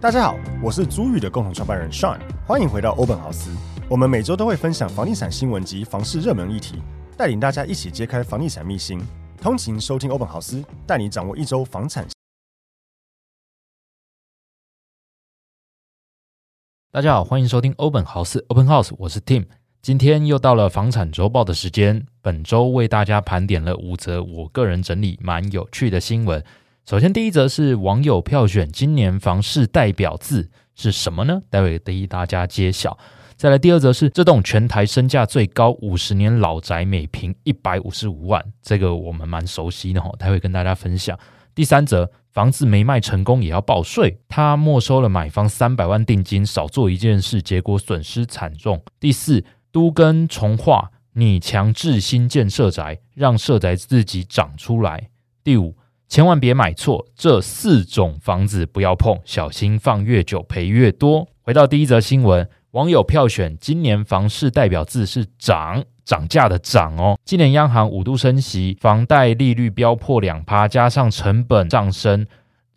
大家好，我是租宇的共同创办人 Sean，欢迎回到欧本豪斯。我们每周都会分享房地产新闻及房市热门议题，带领大家一起揭开房地产秘辛。通勤收听欧本豪斯，带你掌握一周房产。大家好，欢迎收听欧本豪斯 Open House，我是 Tim。今天又到了房产周报的时间，本周为大家盘点了五则我个人整理蛮有趣的新闻。首先，第一则是网友票选今年房市代表字是什么呢？待会替大家揭晓。再来，第二则是这栋全台身价最高五十年老宅，每坪一百五十五万，这个我们蛮熟悉的哈，待会跟大家分享。第三则，房子没卖成功也要报税，他没收了买方三百万定金，少做一件事，结果损失惨重。第四，都跟重划，你强制新建社宅，让社宅自己长出来。第五。千万别买错，这四种房子不要碰，小心放越久赔越多。回到第一则新闻，网友票选今年房市代表字是涨，涨价的涨哦。今年央行五度升息，房贷利率飙破两趴，加上成本上升。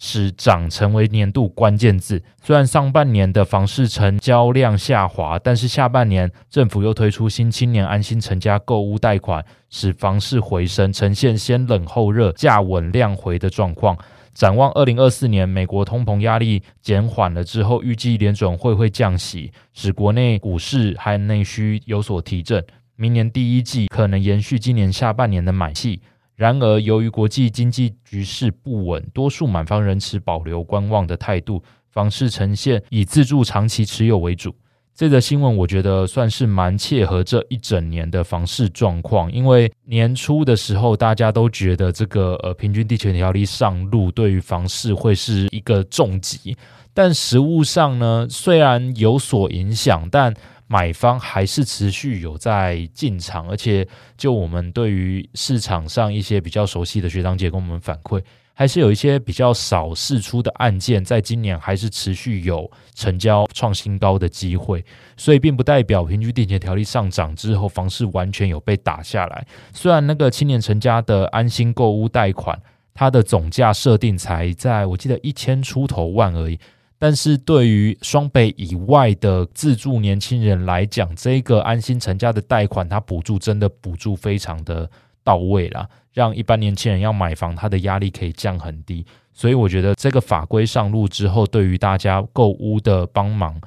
使涨成为年度关键字。虽然上半年的房市成交量下滑，但是下半年政府又推出新青年安心成家购屋贷款，使房市回升，呈现先冷后热、价稳量回的状况。展望二零二四年，美国通膨压力减缓了之后，预计联准会会降息，使国内股市和内需有所提振。明年第一季可能延续今年下半年的买气。然而，由于国际经济局势不稳，多数买方仍持保留观望的态度，房市呈现以自住长期持有为主。这则新闻我觉得算是蛮切合这一整年的房市状况，因为年初的时候大家都觉得这个呃平均地权条例上路对于房市会是一个重击，但实务上呢，虽然有所影响，但买方还是持续有在进场，而且就我们对于市场上一些比较熟悉的学长姐跟我们反馈，还是有一些比较少释出的案件，在今年还是持续有成交创新高的机会，所以并不代表平均地权条例上涨之后，房市完全有被打下来。虽然那个青年成家的安心购屋贷款，它的总价设定才在我记得一千出头万而已。但是对于双北以外的自住年轻人来讲，这个安心成家的贷款，它补助真的补助非常的到位啦，让一般年轻人要买房，他的压力可以降很低。所以我觉得这个法规上路之后，对于大家购屋的帮忙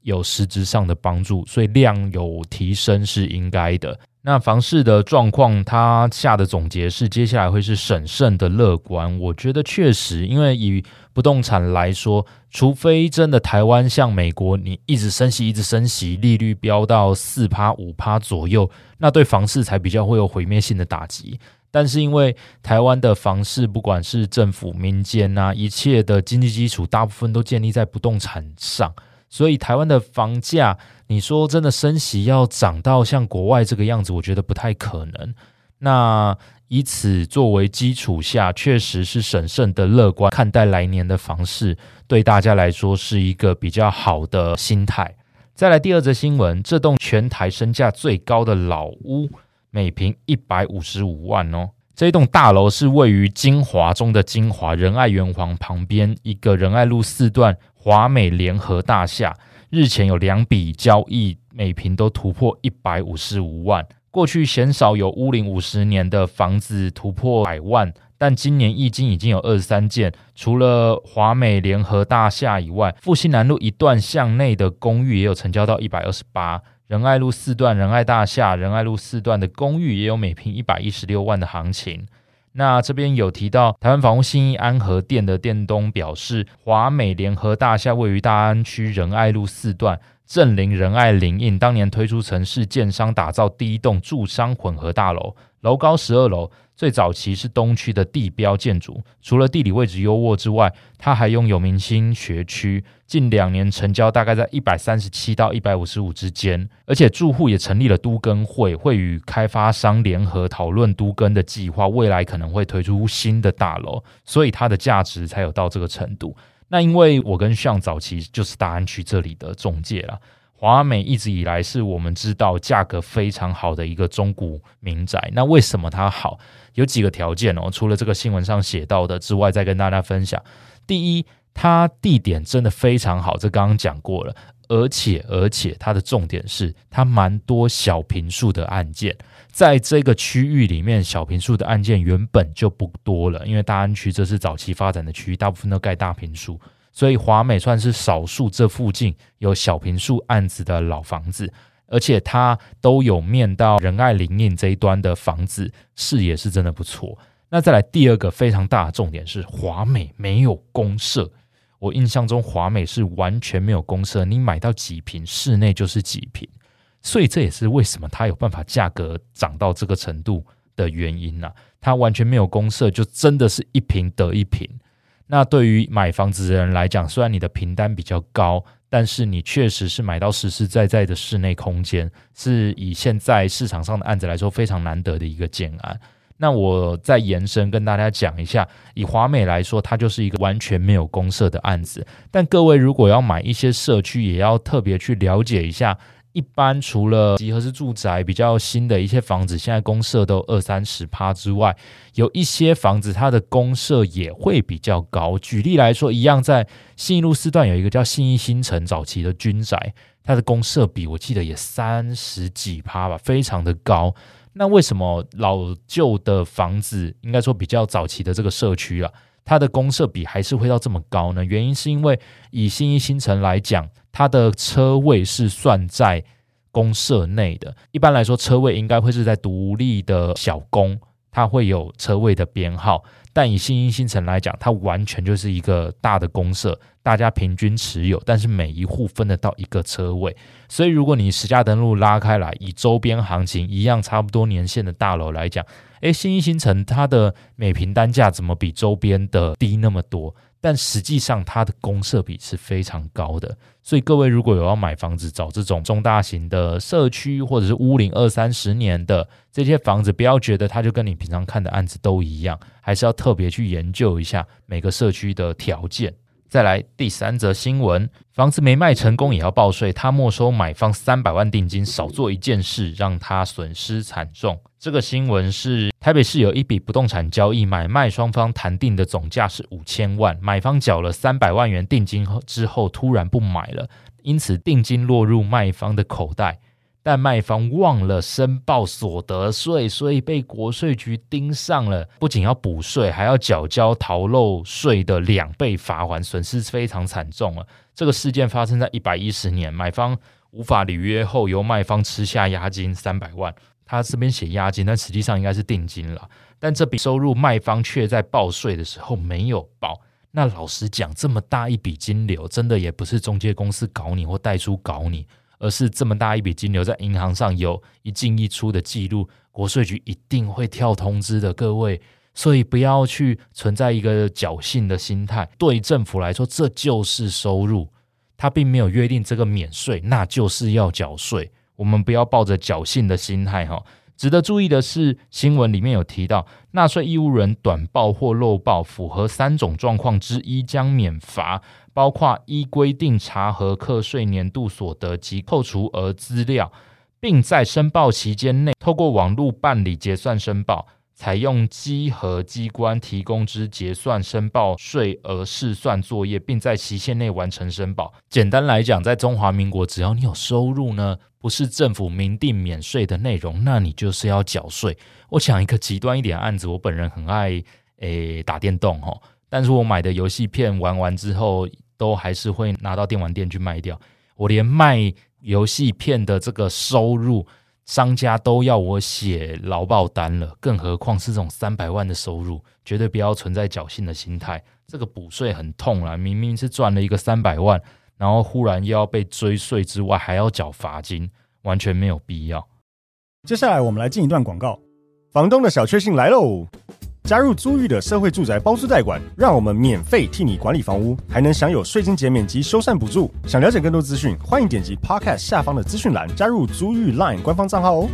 有实质上的帮助，所以量有提升是应该的。那房市的状况，他下的总结是接下来会是审慎的乐观。我觉得确实，因为以不动产来说，除非真的台湾像美国，你一直升息，一直升息，利率飙到四趴五趴左右，那对房市才比较会有毁灭性的打击。但是因为台湾的房市，不管是政府、民间啊，一切的经济基础，大部分都建立在不动产上。所以台湾的房价，你说真的升息要涨到像国外这个样子，我觉得不太可能。那以此作为基础下，确实是审慎的乐观看待来年的房市，对大家来说是一个比较好的心态。再来第二则新闻，这栋全台身价最高的老屋，每坪一百五十五万哦。这栋大楼是位于金华中的金华仁爱圆环旁边一个仁爱路四段。华美联合大厦日前有两笔交易，每平都突破一百五十五万。过去鲜少有屋龄五十年的房子突破百万，但今年易经已经有二十三件。除了华美联合大厦以外，复兴南路一段巷内的公寓也有成交到一百二十八。仁爱路四段仁爱大厦、仁爱路四段的公寓也有每平一百一十六万的行情。那这边有提到台湾房屋信义安和店的店东表示，华美联合大厦位于大安区仁爱路四段，正邻仁爱林荫，当年推出城市建商打造第一栋住商混合大楼，楼高十二楼。最早期是东区的地标建筑，除了地理位置优渥之外，它还拥有明星学区。近两年成交大概在一百三十七到一百五十五之间，而且住户也成立了都更会，会与开发商联合讨论都更的计划，未来可能会推出新的大楼，所以它的价值才有到这个程度。那因为我跟向早期就是大安区这里的中介了。华美一直以来是我们知道价格非常好的一个中古民宅。那为什么它好？有几个条件哦。除了这个新闻上写到的之外，再跟大家分享。第一，它地点真的非常好，这刚刚讲过了。而且而且，它的重点是它蛮多小平数的案件，在这个区域里面，小平数的案件原本就不多了，因为大安区这是早期发展的区域，大部分都盖大平数，所以华美算是少数这附近有小平数案子的老房子，而且它都有面到仁爱林荫这一端的房子，视野是真的不错。那再来第二个非常大的重点是华美没有公社。我印象中华美是完全没有公社，你买到几平，室内就是几平，所以这也是为什么它有办法价格涨到这个程度的原因呐、它完全没有公社，就真的是一平得一平。那对于买房子的人来讲，虽然你的平单比较高，但是你确实是买到实实在在的室内空间，是以现在市场上的案子来说非常难得的一个建案。那我再延伸跟大家讲一下，以华美来说，它就是一个完全没有公设的案子。但各位如果要买一些社区，也要特别去了解一下。一般除了集合式住宅比较新的一些房子，现在公设都二三十趴之外，有一些房子它的公设也会比较高。举例来说，一样在信义路四段有一个叫信义新城早期的军宅，它的公设比我记得也三十几趴吧，非常的高。那为什么老旧的房子，应该说比较早期的这个社区啊，它的公设比还是会到这么高呢？原因是因为以信义新城来讲，它的车位是算在公社内的。一般来说，车位应该会是在独立的小公，它会有车位的编号。但以新一新城来讲，它完全就是一个大的公社，大家平均持有，但是每一户分得到一个车位。所以，如果你实价登录拉开来，以周边行情一样差不多年限的大楼来讲，诶，新一新城它的每平单价怎么比周边的低那么多？但实际上，它的公设比是非常高的，所以各位如果有要买房子，找这种中大型的社区或者是屋龄二三十年的这些房子，不要觉得它就跟你平常看的案子都一样，还是要特别去研究一下每个社区的条件。再来第三则新闻，房子没卖成功也要报税，他没收买方三百万定金，少做一件事让他损失惨重。这个新闻是台北市有一笔不动产交易，买卖双方谈定的总价是五千万，买方缴了三百万元定金后之后突然不买了，因此定金落入卖方的口袋。但卖方忘了申报所得税，所以被国税局盯上了。不仅要补税，还要缴交逃漏税的两倍罚锾，损失非常惨重了。这个事件发生在一百一十年，买方无法履约后，由卖方吃下押金三百万。他这边写押金，但实际上应该是定金了。但这笔收入卖方却在报税的时候没有报。那老实讲，这么大一笔金流，真的也不是中介公司搞你或代出搞你。而是这么大一笔金流在银行上有一进一出的记录，国税局一定会跳通知的，各位，所以不要去存在一个侥幸的心态。对政府来说，这就是收入，他并没有约定这个免税，那就是要缴税。我们不要抱着侥幸的心态哈。值得注意的是，新闻里面有提到，纳税义务人短报或漏报符合三种状况之一将免罚。包括依规定查核课税年度所得及扣除额资料，并在申报期间内透过网络办理结算申报，采用稽核机关提供之结算申报税额试算作业，并在期限内完成申报。简单来讲，在中华民国，只要你有收入呢，不是政府明定免税的内容，那你就是要缴税。我讲一个极端一点的案子，我本人很爱诶、打电动哈，但是我买的游戏片玩完之后。都还是会拿到电玩店去卖掉。我连卖游戏片的这个收入，商家都要我写劳保单了，更何况是这种三百万的收入，绝对不要存在侥幸的心态。这个补税很痛啊，明明是赚了一个三百万，然后忽然又要被追税之外，还要缴罚金，完全没有必要。接下来我们来进一段广告，房东的小确幸来喽。加入租寓的社会住宅包租代管，让我们免费替你管理房屋，还能享有税金减免及修缮补助。想了解更多资讯，欢迎点击 Podcast 下方的资讯栏，加入租寓 Line 官方账号哦。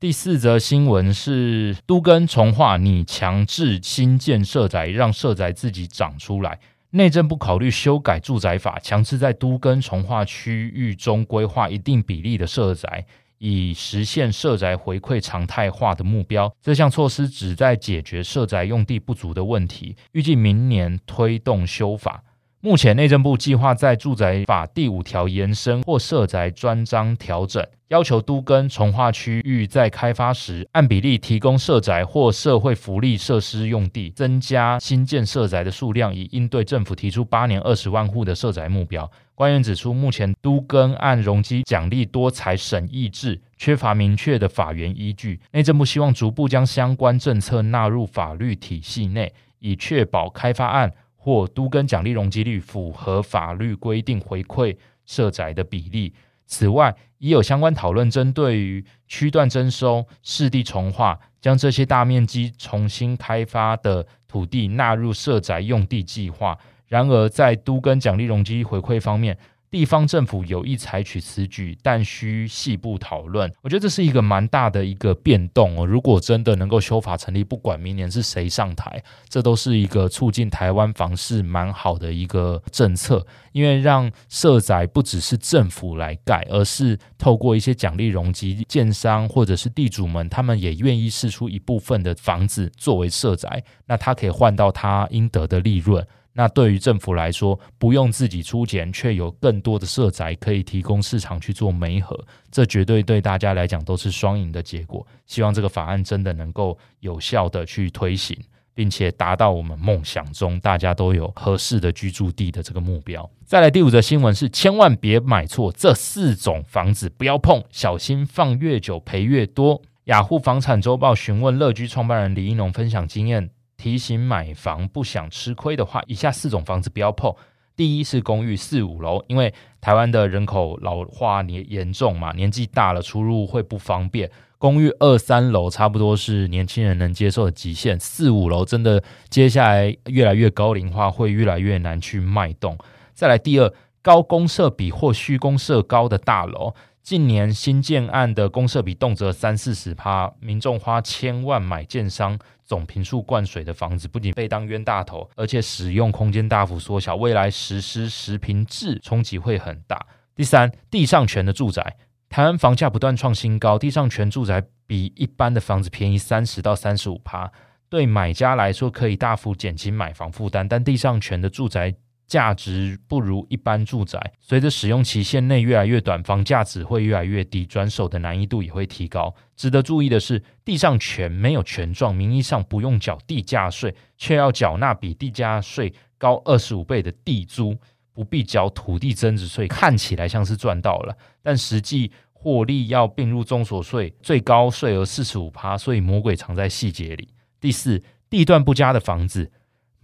第四则新闻是都更重划拟强制新建社宅，让社宅自己长出来。内政部考虑修改住宅法，强制在都更重划区域中规划一定比例的社宅。以实现社宅回馈常态化的目标。这项措施旨在解决社宅用地不足的问题，预计明年推动修法。目前内政部计划在住宅法第五条延伸或社宅专章调整，要求都更重划区域在开发时按比例提供社宅或社会福利设施用地，增加新建社宅的数量，以应对政府提出八年二十万户的社宅目标。官员指出，目前都更按容积奖励多财审议制，缺乏明确的法源依据。内政部希望逐步将相关政策纳入法律体系内，以确保开发案。或都跟奖励容积率符合法律规定回馈社宅的比例。此外，已有相关讨论，针对于区段征收、市地重划，将这些大面积重新开发的土地纳入社宅用地计划。然而，在都跟奖励容积回馈方面，地方政府有意采取此举，但需细部讨论。我觉得这是一个蛮大的一个变动哦。如果真的能够修法成立，不管明年是谁上台，这都是一个促进台湾房市蛮好的一个政策。因为让社宅不只是政府来盖，而是透过一些奖励容积，建商或者是地主们，他们也愿意试出一部分的房子作为社宅，那他可以换到他应得的利润。那对于政府来说，不用自己出钱，却有更多的社宅可以提供市场去做媒合，这绝对对大家来讲都是双赢的结果。希望这个法案真的能够有效的去推行，并且达到我们梦想中大家都有合适的居住地的这个目标。再来第五则新闻是：千万别买错这四种房子，不要碰，小心放越久赔越多。雅虎房产周报询问乐居创办人李一农分享经验。提醒买房不想吃亏的话，以下四种房子不要碰。第一是公寓四五楼，因为台湾的人口老化年严重嘛，年纪大了出入会不方便。公寓二三楼差不多是年轻人能接受的极限，四五楼真的接下来越来越高龄化，会越来越难去卖动。再来第二，高公设比或需公设高的大楼。近年新建案的公设比动辄三四十趴，民众花千万买建商总平数灌水的房子，不仅被当冤大头，而且使用空间大幅缩小，未来实施实坪制冲击会很大。第三，地上权的住宅，台湾房价不断创新高，地上权住宅比一般的房子便宜三十到三十五趴，对买家来说可以大幅减轻买房负担，但地上权的住宅。价值不如一般住宅，随着使用期限内越来越短，房价只会越来越低，转手的难易度也会提高。值得注意的是，地上权没有权状，名义上不用缴地价税，却要缴纳比地价税高二十五倍的地租，不必缴土地增值税，看起来像是赚到了，但实际获利要并入综所税，最高税额四十五趴，所以魔鬼藏在细节里。第四，地段不佳的房子。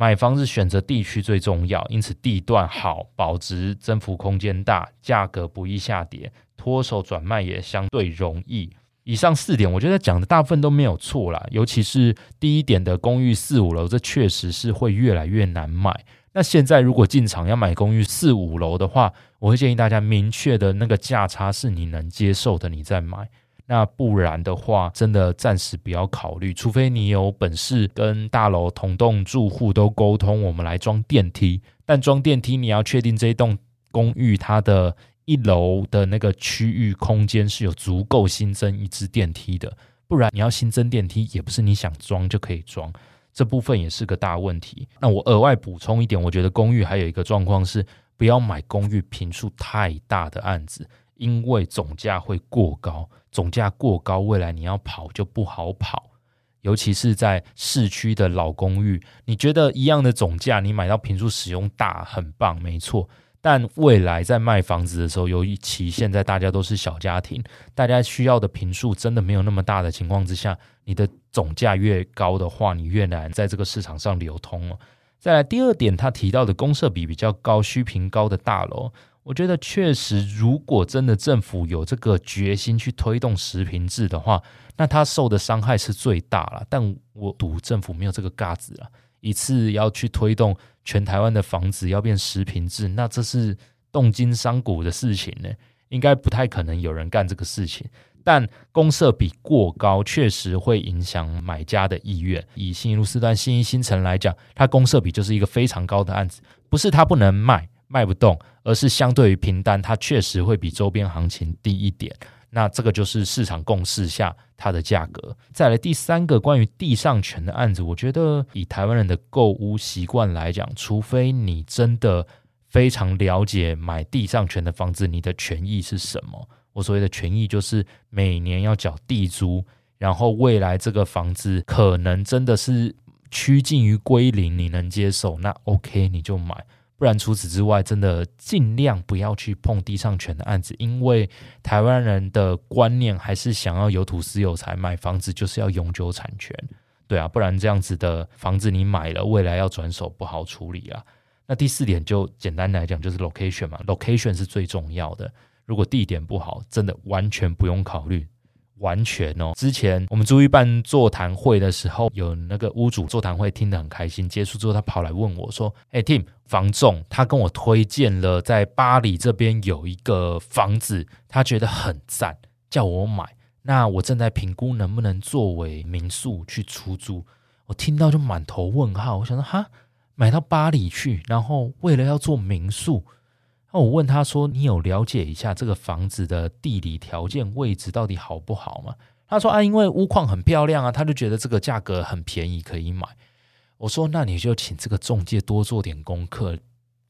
买房子选择地区最重要，因此地段好，保值增幅空间大，价格不易下跌，脱手转卖也相对容易。以上四点，我觉得讲的大部分都没有错啦，尤其是第一点的公寓四五楼，这确实是会越来越难买。那现在如果进场要买公寓四五楼的话，我会建议大家明确的那个价差是你能接受的，你再买。那不然的话，真的暂时不要考虑，除非你有本事跟大楼同栋住户都沟通，我们来装电梯。但装电梯，你要确定这一栋公寓它的一楼的那个区域空间是有足够新增一支电梯的，不然你要新增电梯，也不是你想装就可以装，这部分也是个大问题。那我额外补充一点，我觉得公寓还有一个状况是，不要买公寓频数太大的案子。因为总价会过高，总价过高，未来你要跑就不好跑，尤其是在市区的老公寓。你觉得一样的总价，你买到坪数使用大，很棒，没错。但未来在卖房子的时候，由于其现在大家都是小家庭，大家需要的坪数真的没有那么大的情况之下，你的总价越高的话，你越难在这个市场上流通了。再来第二点，他提到的公设比比较高、需坪高的大楼。我觉得确实，如果真的政府有这个决心去推动实坪制的话，那他受的伤害是最大了。但我赌政府没有这个架子了，一次要去推动全台湾的房子要变实坪制，那这是动金伤骨的事情呢，应该不太可能有人干这个事情。但公设比过高，确实会影响买家的意愿。以信义路四段新一新城来讲，它公设比就是一个非常高的案子，不是它不能卖。卖不动，而是相对于平单，它确实会比周边行情低一点。那这个就是市场共识下它的价格。再来第三个关于地上权的案子，我觉得以台湾人的购屋习惯来讲，除非你真的非常了解买地上权的房子，你的权益是什么？我所谓的权益就是每年要缴地租，然后未来这个房子可能真的是趋近于归零，你能接受，那 OK 你就买。不然，除此之外，真的尽量不要去碰地上权的案子，因为台湾人的观念还是想要有土斯有财，买房子就是要永久产权，对啊，不然这样子的房子你买了，未来要转手不好处理啊。那第四点就简单来讲，就是 location 嘛，location 是最重要的，如果地点不好，真的完全不用考虑。完全哦，之前我们租一办座谈会的时候，有那个屋主座谈会听得很开心。结束之后，他跑来问我说：“哎，Tim，房仲他跟我推荐了在巴黎这边有一个房子，他觉得很赞，叫我买。那我正在评估能不能作为民宿去出租。”我听到就满头问号，我想说：“哈，买到巴黎去，然后为了要做民宿。”那我问他说：“你有了解一下这个房子的地理条件、位置到底好不好吗？”他说：“啊，因为屋况很漂亮啊，他就觉得这个价格很便宜，可以买。”我说：“那你就请这个中介多做点功课，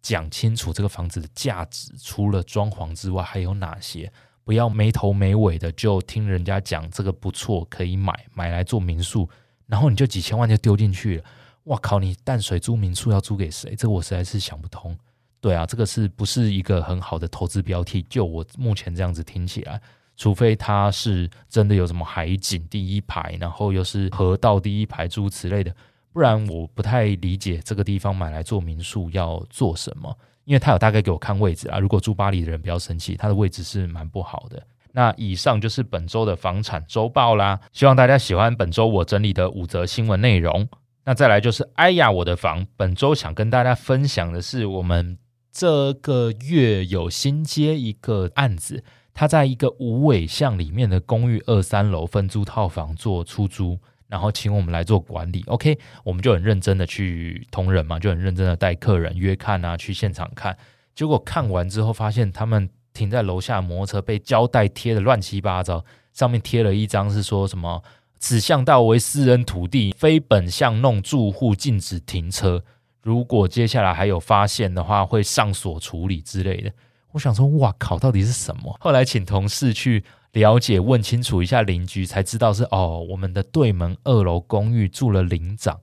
讲清楚这个房子的价值，除了装潢之外还有哪些，不要没头没尾的就听人家讲这个不错，可以买，买来做民宿，然后你就几千万就丢进去了。哇靠！你淡水租民宿要租给谁？这个我实在是想不通。”对啊，这个是不是一个很好的投资标的？就我目前这样子听起来，除非它是真的有什么海景第一排，然后又是河道第一排诸如此类的，不然我不太理解这个地方买来做民宿要做什么。因为他有大概给我看位置啊，如果住巴黎的人不要生气，他的位置是蛮不好的。那以上就是本周的房产周报啦，希望大家喜欢本周我整理的五则新闻内容。那再来就是哎呀我的房，本周想跟大家分享的是我们。这个月有新接一个案子，他在一个五尾巷里面的公寓二三楼分租套房做出租，然后请我们来做管理。OK，我们就很认真的去同仁嘛，就很认真的带客人约看啊，去现场看。结果看完之后，发现他们停在楼下摩托车被胶带贴的乱七八糟，上面贴了一张是说什么“此巷道为私人土地，非本巷弄住户禁止停车”。如果接下来还有发现的话，会上锁处理之类的。我想说，哇靠，到底是什么？后来请同事去了解，问清楚一下邻居，才知道是哦，我们的对门二楼公寓住了邻长，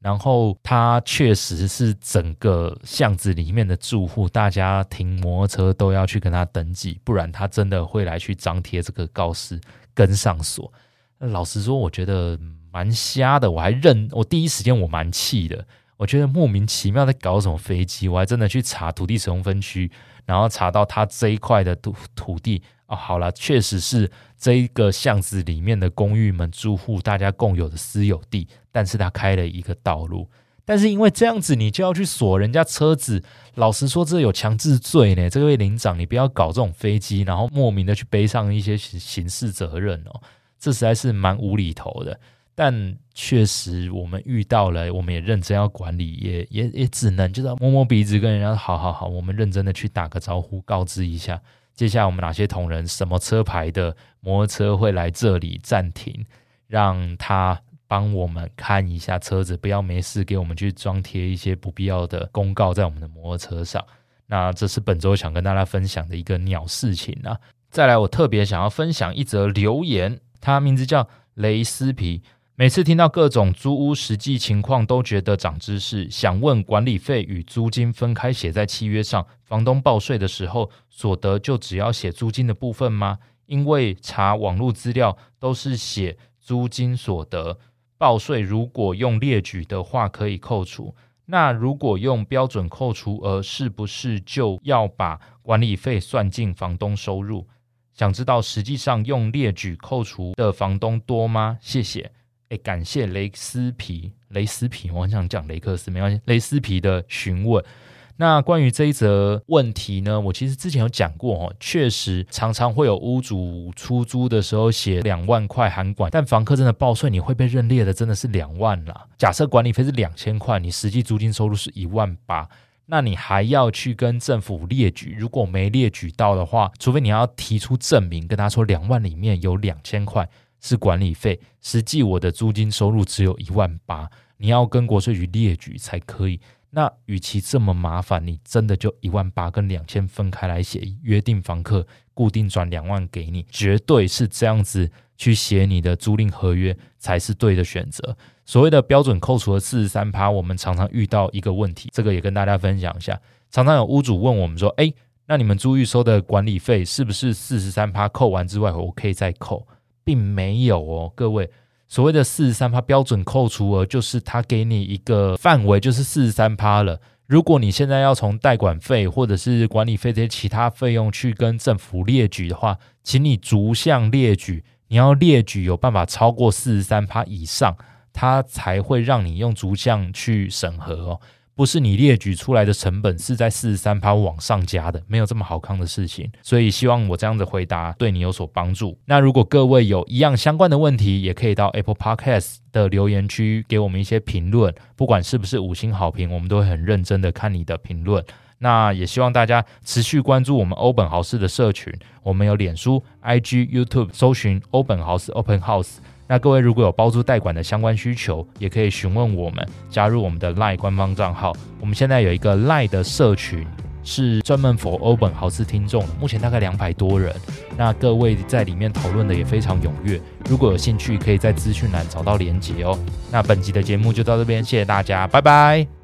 然后他确实是整个巷子里面的住户，大家停摩托车都要去跟他登记，不然他真的会来去张贴这个告示跟上锁。老实说，我觉得蛮瞎的，我还认，我第一时间我蛮气的。我觉得莫名其妙在搞什么飞机，我还真的去查土地使用分区，然后查到他这一块的土土地哦，好了，确实是这一个巷子里面的公寓们住户大家共有的私有地，但是他开了一个道路，但是因为这样子你就要去锁人家车子，老实说这有强制罪呢。这位领长，你不要搞这种飞机，然后莫名的去背上一些刑事责任哦，这实在是蛮无厘头的。但确实，我们遇到了，我们也认真要管理，也也也只能就是摸摸鼻子，跟人家好好好，我们认真的去打个招呼，告知一下，接下来我们哪些同仁，什么车牌的摩托车会来这里暂停，让他帮我们看一下车子，不要没事给我们去装贴一些不必要的公告在我们的摩托车上。那这是本周想跟大家分享的一个鸟事情啊。再来，我特别想要分享一则留言，他名字叫雷斯皮。每次听到各种租屋实际情况，都觉得长知识。想问，管理费与租金分开写在契约上，房东报税的时候，所得就只要写租金的部分吗？因为查网络资料都是写租金所得，报税如果用列举的话可以扣除。那如果用标准扣除额，是不是就要把管理费算进房东收入？想知道实际上用列举扣除的房东多吗？谢谢。哎，感谢雷斯皮，雷斯皮，我很想讲雷克斯，没关系。雷斯皮的询问，那关于这一则问题呢，我其实之前有讲过哦，确实常常会有屋主出租的时候写两万块含管，但房客真的报税，你会被认列的，真的是两万啦。假设管理费是两千块，你实际租金收入是一万八。那你还要去跟政府列举，如果没列举到的话，除非你要提出证明，跟他说两万里面有两千块是管理费，实际我的租金收入只有一万八，你要跟国税局列举才可以。那与其这么麻烦，你真的就一万八跟两千分开来写，约定房客固定转两万给你，绝对是这样子去写你的租赁合约才是对的选择。所谓的标准扣除的四十三趴，我们常常遇到一个问题，这个也跟大家分享一下。常常有屋主问我们说：“哎，那你们租预收的管理费是不是四十三趴扣完之外，我可以再扣？”并没有哦，各位。所谓的四十三趴标准扣除额，就是他给你一个范围，就是四十三趴了。如果你现在要从代管费或者是管理费这些其他费用去跟政府列举的话，请你逐项列举，你要列举有办法超过四十三趴以上，他才会让你用逐项去审核哦。不是你列举出来的成本是在四十三趴往上加的，没有这么好康的事情。所以希望我这样子回答对你有所帮助。那如果各位有一样相关的问题，也可以到 Apple Podcast 的留言区给我们一些评论，不管是不是五星好评，我们都会很认真的看你的评论。那也希望大家持续关注我们欧本豪斯的社群，我们有脸书、IG、YouTube，搜寻欧本豪斯 Open House。那各位如果有包租代管的相关需求，也可以询问我们，加入我们的 LINE 官方账号。我们现在有一个 LINE 的社群，是专门 for 欧本豪斯听众，目前大概两百多人。那各位在里面讨论的也非常踊跃。如果有兴趣，可以在资讯栏找到连结哦。那本集的节目就到这边，谢谢大家，拜拜。